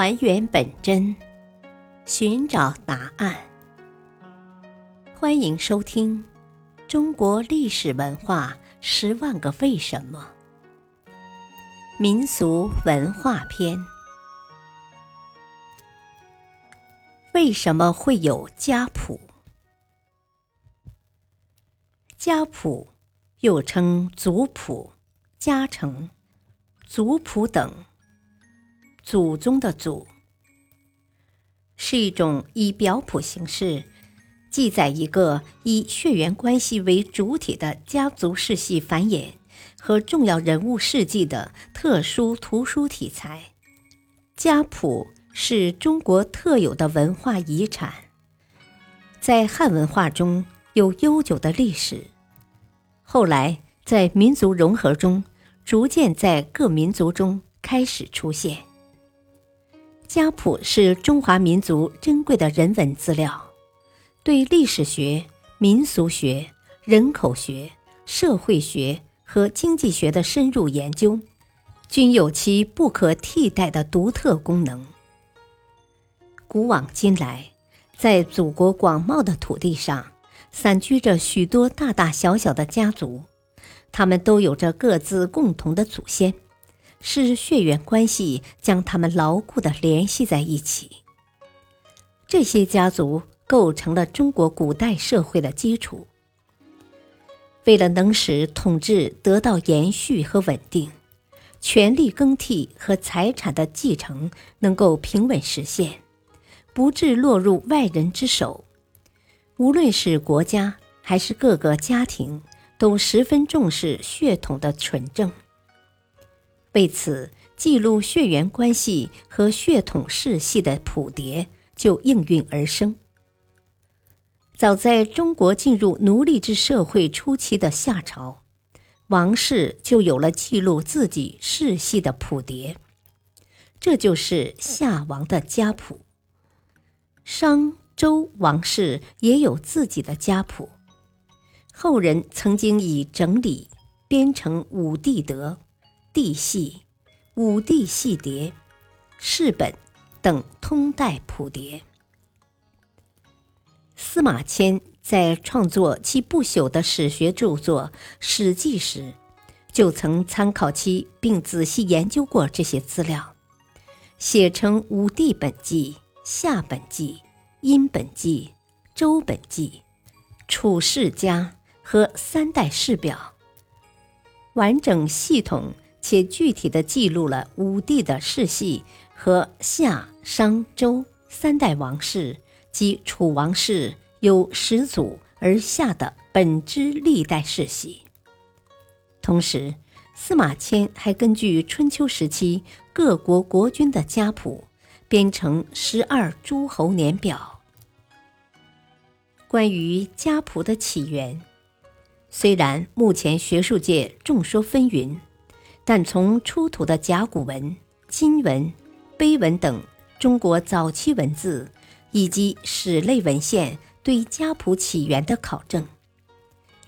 还原本真，寻找答案。欢迎收听《中国历史文化十万个为什么》民俗文化篇。为什么会有家谱？家谱又称族谱、家成、族谱等。祖宗的祖，是一种以表谱形式记载一个以血缘关系为主体的家族世系繁衍和重要人物事迹的特殊图书题材。家谱是中国特有的文化遗产，在汉文化中有悠久的历史，后来在民族融合中，逐渐在各民族中开始出现。家谱是中华民族珍贵的人文资料，对历史学、民俗学、人口学、社会学和经济学的深入研究，均有其不可替代的独特功能。古往今来，在祖国广袤的土地上，散居着许多大大小小的家族，他们都有着各自共同的祖先。是血缘关系将他们牢固的联系在一起。这些家族构成了中国古代社会的基础。为了能使统治得到延续和稳定，权力更替和财产的继承能够平稳实现，不致落入外人之手，无论是国家还是各个家庭，都十分重视血统的纯正。为此，记录血缘关系和血统世系的谱牒就应运而生。早在中国进入奴隶制社会初期的夏朝，王室就有了记录自己世系的谱牒，这就是夏王的家谱。商周王室也有自己的家谱，后人曾经以整理编成五帝德。地系、五帝系牒、世本等通代谱牒。司马迁在创作其不朽的史学著作《史记》时，就曾参考其并仔细研究过这些资料，写成五帝本纪、夏本纪、殷本纪、周本纪、楚世家和三代世表，完整系统。且具体的记录了武帝的世系和夏、商、周三代王室及楚王室由始祖而下的本支历代世系。同时，司马迁还根据春秋时期各国国君的家谱，编成十二诸侯年表。关于家谱的起源，虽然目前学术界众说纷纭。但从出土的甲骨文、金文、碑文等中国早期文字，以及史类文献对家谱起源的考证，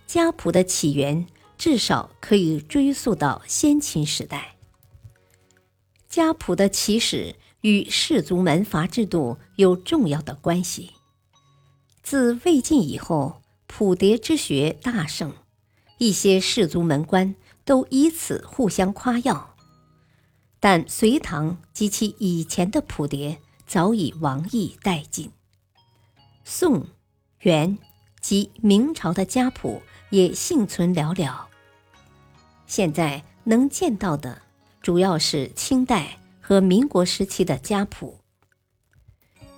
家谱的起源至少可以追溯到先秦时代。家谱的起始与氏族门阀制度有重要的关系。自魏晋以后，谱牒之学大盛，一些氏族门官。都以此互相夸耀，但隋唐及其以前的谱牒早已亡佚殆尽。宋、元及明朝的家谱也幸存寥寥。现在能见到的主要是清代和民国时期的家谱。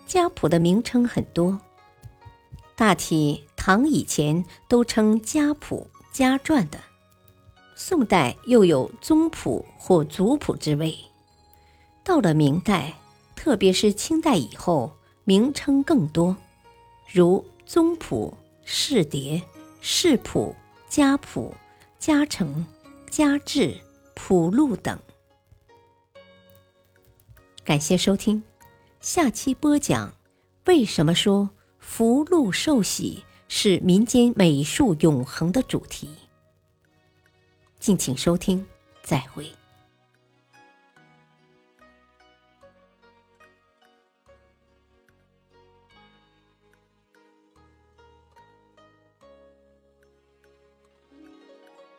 家谱的名称很多，大体唐以前都称家谱、家传的。宋代又有宗谱或族谱之谓，到了明代，特别是清代以后，名称更多，如宗谱、世牒、世谱、家谱、家成、家志、谱录等。感谢收听，下期播讲为什么说福禄寿喜是民间美术永恒的主题。敬请收听，再会。